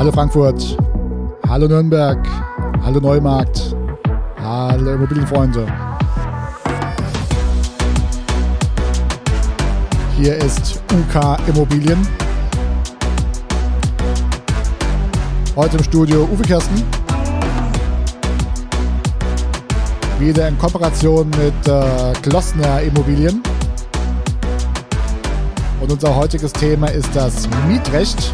Hallo Frankfurt, hallo Nürnberg, hallo Neumarkt, hallo Immobilienfreunde. Hier ist UK Immobilien. Heute im Studio Uwe Kersten. Wieder in Kooperation mit äh, Glossner Immobilien. Und unser heutiges Thema ist das Mietrecht.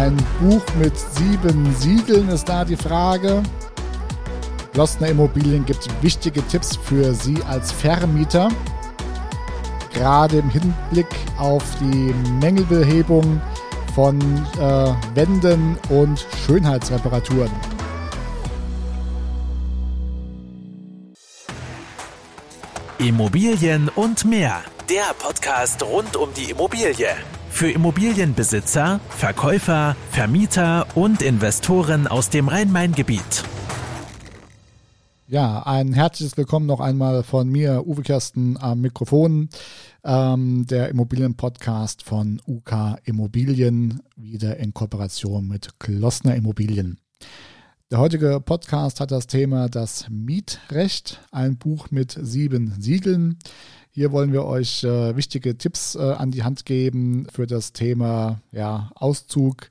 Ein Buch mit sieben Siegeln ist da die Frage. Glossner Immobilien gibt wichtige Tipps für Sie als Vermieter. Gerade im Hinblick auf die Mängelbehebung von äh, Wänden und Schönheitsreparaturen. Immobilien und mehr. Der Podcast rund um die Immobilie. Für Immobilienbesitzer, Verkäufer, Vermieter und Investoren aus dem Rhein-Main-Gebiet. Ja, ein herzliches Willkommen noch einmal von mir, Uwe Kersten am Mikrofon, ähm, der Immobilienpodcast von UK Immobilien, wieder in Kooperation mit Klossner Immobilien. Der heutige Podcast hat das Thema das Mietrecht, ein Buch mit sieben Siegeln. Hier wollen wir euch äh, wichtige Tipps äh, an die Hand geben für das Thema ja, Auszug,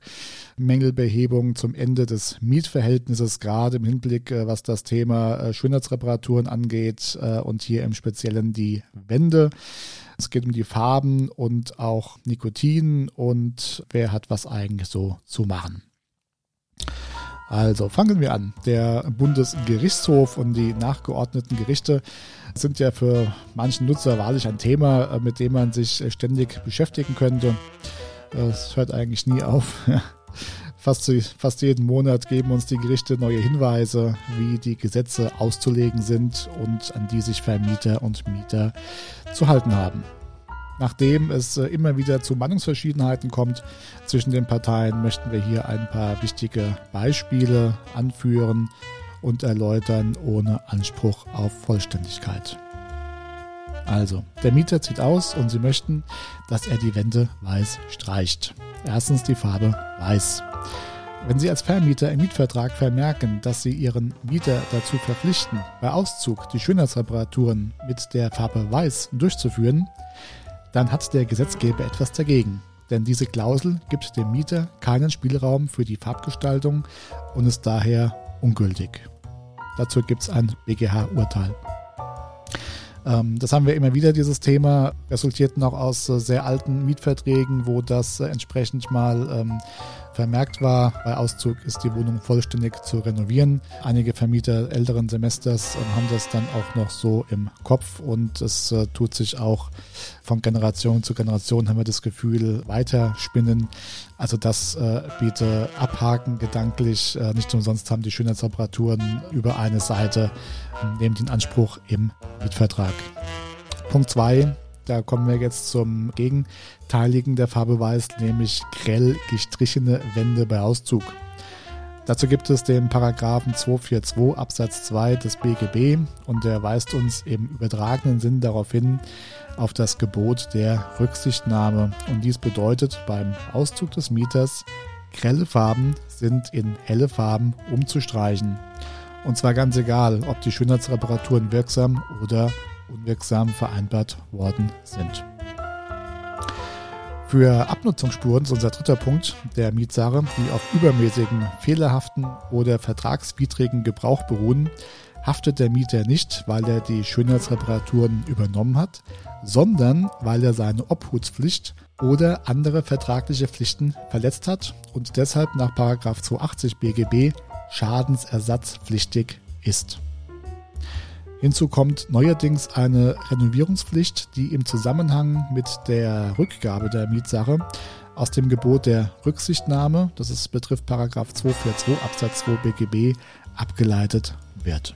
Mängelbehebung zum Ende des Mietverhältnisses, gerade im Hinblick, äh, was das Thema äh, Schönheitsreparaturen angeht äh, und hier im Speziellen die Wände. Es geht um die Farben und auch Nikotin und wer hat was eigentlich so zu machen. Also fangen wir an. Der Bundesgerichtshof und die nachgeordneten Gerichte sind ja für manchen Nutzer wahrlich ein Thema, äh, mit dem man sich äh, ständig beschäftigen könnte. Es hört eigentlich nie auf. Fast, fast jeden Monat geben uns die Gerichte neue Hinweise, wie die Gesetze auszulegen sind und an die sich Vermieter und Mieter zu halten haben. Nachdem es äh, immer wieder zu Meinungsverschiedenheiten kommt zwischen den Parteien, möchten wir hier ein paar wichtige Beispiele anführen und erläutern ohne Anspruch auf Vollständigkeit. Also, der Mieter zieht aus und Sie möchten, dass er die Wände weiß streicht. Erstens die Farbe weiß. Wenn Sie als Vermieter im Mietvertrag vermerken, dass Sie Ihren Mieter dazu verpflichten, bei Auszug die Schönheitsreparaturen mit der Farbe weiß durchzuführen, dann hat der Gesetzgeber etwas dagegen. Denn diese Klausel gibt dem Mieter keinen Spielraum für die Farbgestaltung und ist daher ungültig. Dazu gibt es ein BGH-Urteil. Ähm, das haben wir immer wieder, dieses Thema, resultiert noch aus äh, sehr alten Mietverträgen, wo das äh, entsprechend mal ähm, vermerkt war. Bei Auszug ist die Wohnung vollständig zu renovieren. Einige Vermieter älteren Semesters äh, haben das dann auch noch so im Kopf und es äh, tut sich auch von Generation zu Generation, haben wir das Gefühl, weiterspinnen. Also das äh, bitte abhaken gedanklich. Äh, nicht umsonst haben die Schönheitsreparaturen über eine Seite äh, neben den Anspruch im Mietvertrag. Punkt 2 da kommen wir jetzt zum Gegenteiligen der Farbe Weiß, nämlich grell gestrichene Wände bei Auszug. Dazu gibt es den Paragraphen 242 Absatz 2 des BGB und der weist uns im übertragenen Sinn darauf hin, auf das Gebot der Rücksichtnahme. Und dies bedeutet beim Auszug des Mieters, grelle Farben sind in helle Farben umzustreichen. Und zwar ganz egal, ob die Schönheitsreparaturen wirksam oder unwirksam vereinbart worden sind. Für Abnutzungsspuren ist unser dritter Punkt der Mietsache, die auf übermäßigen, fehlerhaften oder vertragswidrigen Gebrauch beruhen, haftet der Mieter nicht, weil er die Schönheitsreparaturen übernommen hat, sondern weil er seine Obhutspflicht oder andere vertragliche Pflichten verletzt hat und deshalb nach 280 BGB schadensersatzpflichtig ist. Hinzu kommt neuerdings eine Renovierungspflicht, die im Zusammenhang mit der Rückgabe der Mietsache aus dem Gebot der Rücksichtnahme, das ist, betrifft Paragraph 242 Absatz 2 BGB, abgeleitet wird.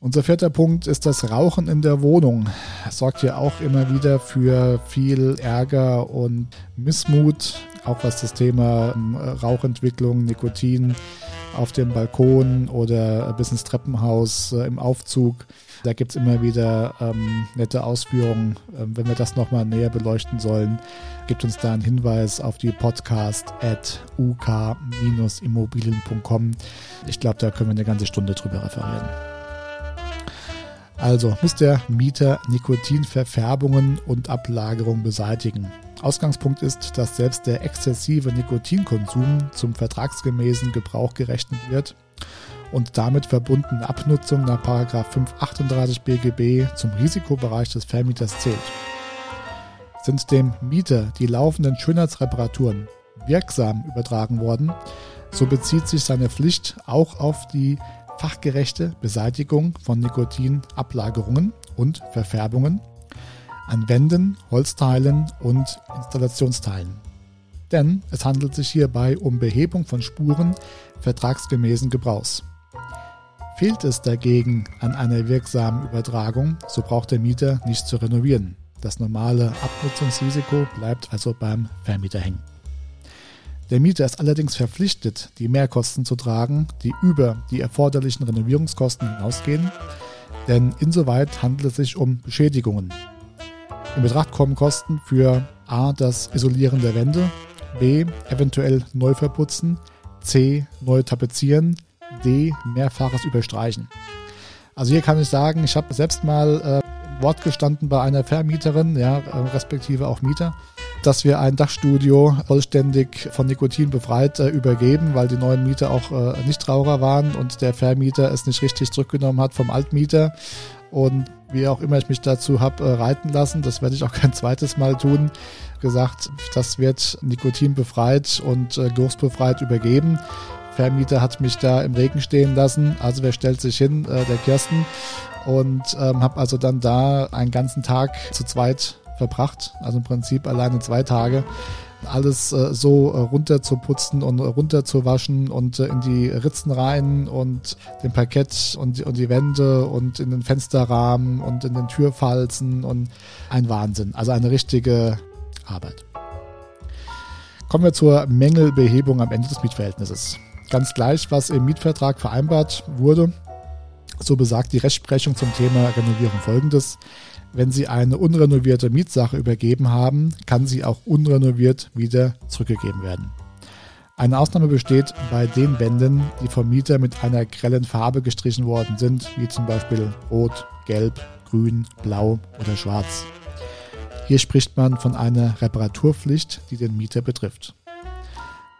Unser vierter Punkt ist das Rauchen in der Wohnung. Das sorgt ja auch immer wieder für viel Ärger und Missmut, auch was das Thema ähm, Rauchentwicklung, Nikotin auf dem Balkon oder bis ins Treppenhaus äh, im Aufzug Da gibt es immer wieder ähm, nette Ausführungen. Ähm, wenn wir das nochmal näher beleuchten sollen, gibt uns da einen Hinweis auf die Podcast at uk-immobilien.com. Ich glaube, da können wir eine ganze Stunde drüber referieren. Also muss der Mieter Nikotinverfärbungen und Ablagerung beseitigen. Ausgangspunkt ist, dass selbst der exzessive Nikotinkonsum zum vertragsgemäßen Gebrauch gerechnet wird und damit verbundene Abnutzung nach 538 BGB zum Risikobereich des Vermieters zählt. Sind dem Mieter die laufenden Schönheitsreparaturen wirksam übertragen worden, so bezieht sich seine Pflicht auch auf die fachgerechte Beseitigung von Nikotinablagerungen und Verfärbungen an Wänden, Holzteilen und Installationsteilen. Denn es handelt sich hierbei um Behebung von Spuren vertragsgemäßen Gebrauchs. Fehlt es dagegen an einer wirksamen Übertragung, so braucht der Mieter nicht zu renovieren. Das normale Abnutzungsrisiko bleibt also beim Vermieter hängen. Der Mieter ist allerdings verpflichtet, die Mehrkosten zu tragen, die über die erforderlichen Renovierungskosten hinausgehen, denn insoweit handelt es sich um Beschädigungen, in Betracht kommen Kosten für A. das Isolieren der Wände, B. eventuell neu verputzen, C. neu tapezieren, D. mehrfaches Überstreichen. Also hier kann ich sagen, ich habe selbst mal äh, Wort gestanden bei einer Vermieterin, ja, äh, respektive auch Mieter, dass wir ein Dachstudio vollständig von Nikotin befreit äh, übergeben, weil die neuen Mieter auch äh, Nichtraucher waren und der Vermieter es nicht richtig zurückgenommen hat vom Altmieter und wie auch immer ich mich dazu habe äh, reiten lassen, das werde ich auch kein zweites Mal tun, gesagt, das wird Nikotin befreit und äh, geruchsbefreit übergeben. Vermieter hat mich da im Regen stehen lassen, also wer stellt sich hin? Äh, der Kirsten. Und ähm, habe also dann da einen ganzen Tag zu zweit verbracht, also im Prinzip alleine zwei Tage alles äh, so äh, runter zu putzen und runter zu waschen und äh, in die Ritzen rein und den Parkett und, und die Wände und in den Fensterrahmen und in den Türfalzen und ein Wahnsinn. Also eine richtige Arbeit. Kommen wir zur Mängelbehebung am Ende des Mietverhältnisses. Ganz gleich, was im Mietvertrag vereinbart wurde, so besagt die Rechtsprechung zum Thema Renovierung folgendes. Wenn Sie eine unrenovierte Mietsache übergeben haben, kann sie auch unrenoviert wieder zurückgegeben werden. Eine Ausnahme besteht bei den Wänden, die vom Mieter mit einer grellen Farbe gestrichen worden sind, wie zum Beispiel Rot, Gelb, Grün, Blau oder Schwarz. Hier spricht man von einer Reparaturpflicht, die den Mieter betrifft.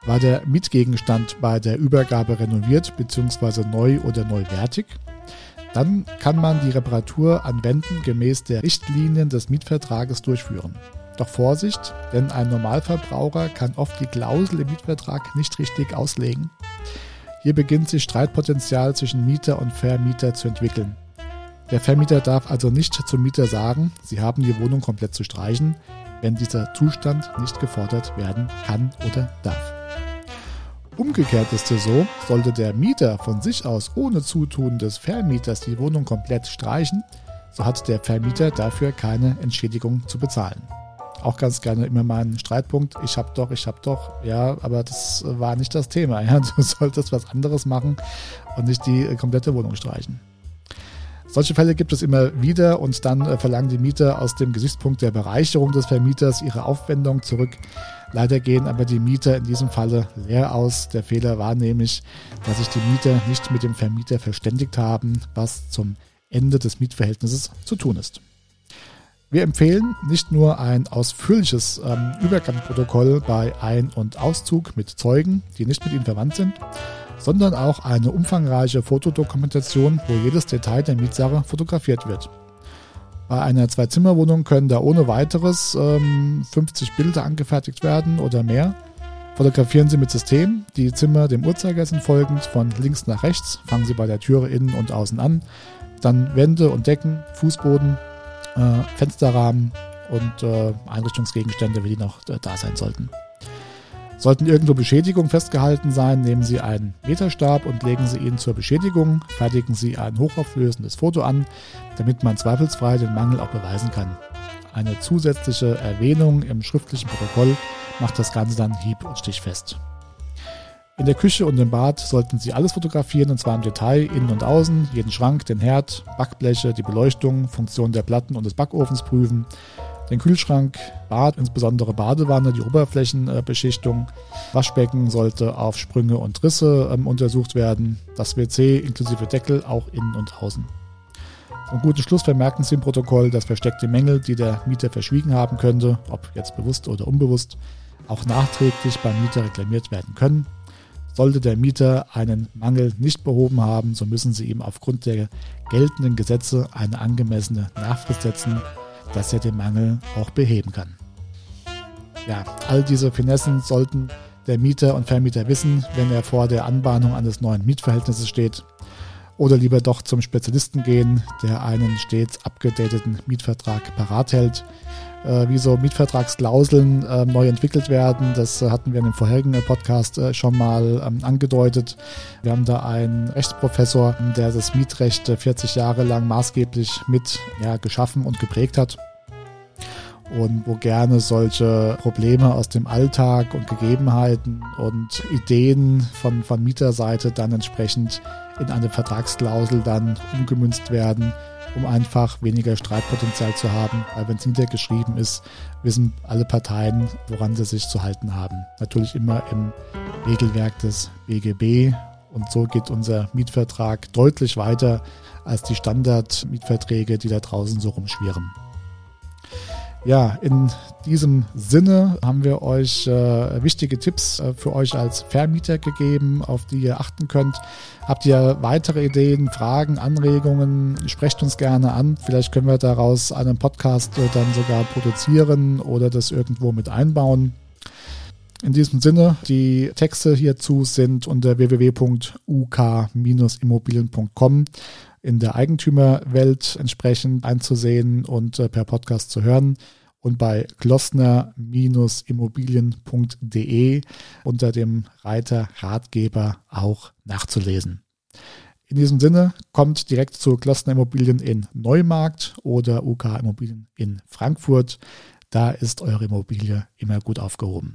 War der Mietgegenstand bei der Übergabe renoviert bzw. neu oder neuwertig, dann kann man die Reparatur an Wänden gemäß der Richtlinien des Mietvertrages durchführen. Doch Vorsicht, denn ein Normalverbraucher kann oft die Klausel im Mietvertrag nicht richtig auslegen. Hier beginnt sich Streitpotenzial zwischen Mieter und Vermieter zu entwickeln. Der Vermieter darf also nicht zum Mieter sagen, sie haben die Wohnung komplett zu streichen, wenn dieser Zustand nicht gefordert werden kann oder darf. Umgekehrt ist es so, sollte der Mieter von sich aus ohne Zutun des Vermieters die Wohnung komplett streichen, so hat der Vermieter dafür keine Entschädigung zu bezahlen. Auch ganz gerne immer mein Streitpunkt, ich hab doch, ich hab doch, ja, aber das war nicht das Thema. Ja. Du solltest was anderes machen und nicht die äh, komplette Wohnung streichen. Solche Fälle gibt es immer wieder und dann äh, verlangen die Mieter aus dem Gesichtspunkt der Bereicherung des Vermieters ihre Aufwendung zurück. Leider gehen aber die Mieter in diesem Falle leer aus. Der Fehler war nämlich, dass sich die Mieter nicht mit dem Vermieter verständigt haben, was zum Ende des Mietverhältnisses zu tun ist. Wir empfehlen nicht nur ein ausführliches ähm, Übergangsprotokoll bei Ein- und Auszug mit Zeugen, die nicht mit ihnen verwandt sind, sondern auch eine umfangreiche Fotodokumentation, wo jedes Detail der Mietsache fotografiert wird. Bei einer Zwei-Zimmer-Wohnung können da ohne weiteres ähm, 50 Bilder angefertigt werden oder mehr. Fotografieren Sie mit System. Die Zimmer dem Uhrzeigersinn folgend von links nach rechts. Fangen Sie bei der Türe innen und außen an. Dann Wände und Decken, Fußboden, äh, Fensterrahmen und äh, Einrichtungsgegenstände, wie die noch äh, da sein sollten. Sollten irgendwo Beschädigungen festgehalten sein, nehmen Sie einen Meterstab und legen Sie ihn zur Beschädigung, fertigen Sie ein hochauflösendes Foto an, damit man zweifelsfrei den Mangel auch beweisen kann. Eine zusätzliche Erwähnung im schriftlichen Protokoll macht das Ganze dann hieb- und stichfest. In der Küche und im Bad sollten Sie alles fotografieren, und zwar im Detail, innen und außen, jeden Schrank, den Herd, Backbleche, die Beleuchtung, Funktion der Platten und des Backofens prüfen, den Kühlschrank, Bad, insbesondere Badewanne, die Oberflächenbeschichtung, Waschbecken sollte auf Sprünge und Risse ähm, untersucht werden, das WC inklusive Deckel auch innen und außen. Zum guten Schluss vermerken Sie im Protokoll, dass versteckte Mängel, die der Mieter verschwiegen haben könnte, ob jetzt bewusst oder unbewusst, auch nachträglich beim Mieter reklamiert werden können. Sollte der Mieter einen Mangel nicht behoben haben, so müssen Sie ihm aufgrund der geltenden Gesetze eine angemessene Nachfrist setzen, dass er den Mangel auch beheben kann. Ja, all diese Finessen sollten der Mieter und Vermieter wissen, wenn er vor der Anbahnung eines neuen Mietverhältnisses steht. Oder lieber doch zum Spezialisten gehen, der einen stets abgedateten Mietvertrag parat hält äh, wie so Mietvertragsklauseln äh, neu entwickelt werden. Das äh, hatten wir in dem vorherigen Podcast äh, schon mal ähm, angedeutet. Wir haben da einen Rechtsprofessor, der das Mietrecht 40 Jahre lang maßgeblich mit ja, geschaffen und geprägt hat und wo gerne solche Probleme aus dem Alltag und Gegebenheiten und Ideen von, von Mieterseite dann entsprechend in eine Vertragsklausel dann umgemünzt werden, um einfach weniger Streitpotenzial zu haben. Weil wenn es niedergeschrieben ist, wissen alle Parteien, woran sie sich zu halten haben. Natürlich immer im Regelwerk des BGB. Und so geht unser Mietvertrag deutlich weiter als die Standardmietverträge, die da draußen so rumschwirren. Ja, in diesem Sinne haben wir euch äh, wichtige Tipps äh, für euch als Vermieter gegeben, auf die ihr achten könnt. Habt ihr weitere Ideen, Fragen, Anregungen? Sprecht uns gerne an. Vielleicht können wir daraus einen Podcast äh, dann sogar produzieren oder das irgendwo mit einbauen. In diesem Sinne, die Texte hierzu sind unter www.uk-immobilien.com in der Eigentümerwelt entsprechend einzusehen und äh, per Podcast zu hören und bei glossner-immobilien.de unter dem Reiter Ratgeber auch nachzulesen. In diesem Sinne kommt direkt zu Glossner Immobilien in Neumarkt oder UK Immobilien in Frankfurt. Da ist eure Immobilie immer gut aufgehoben.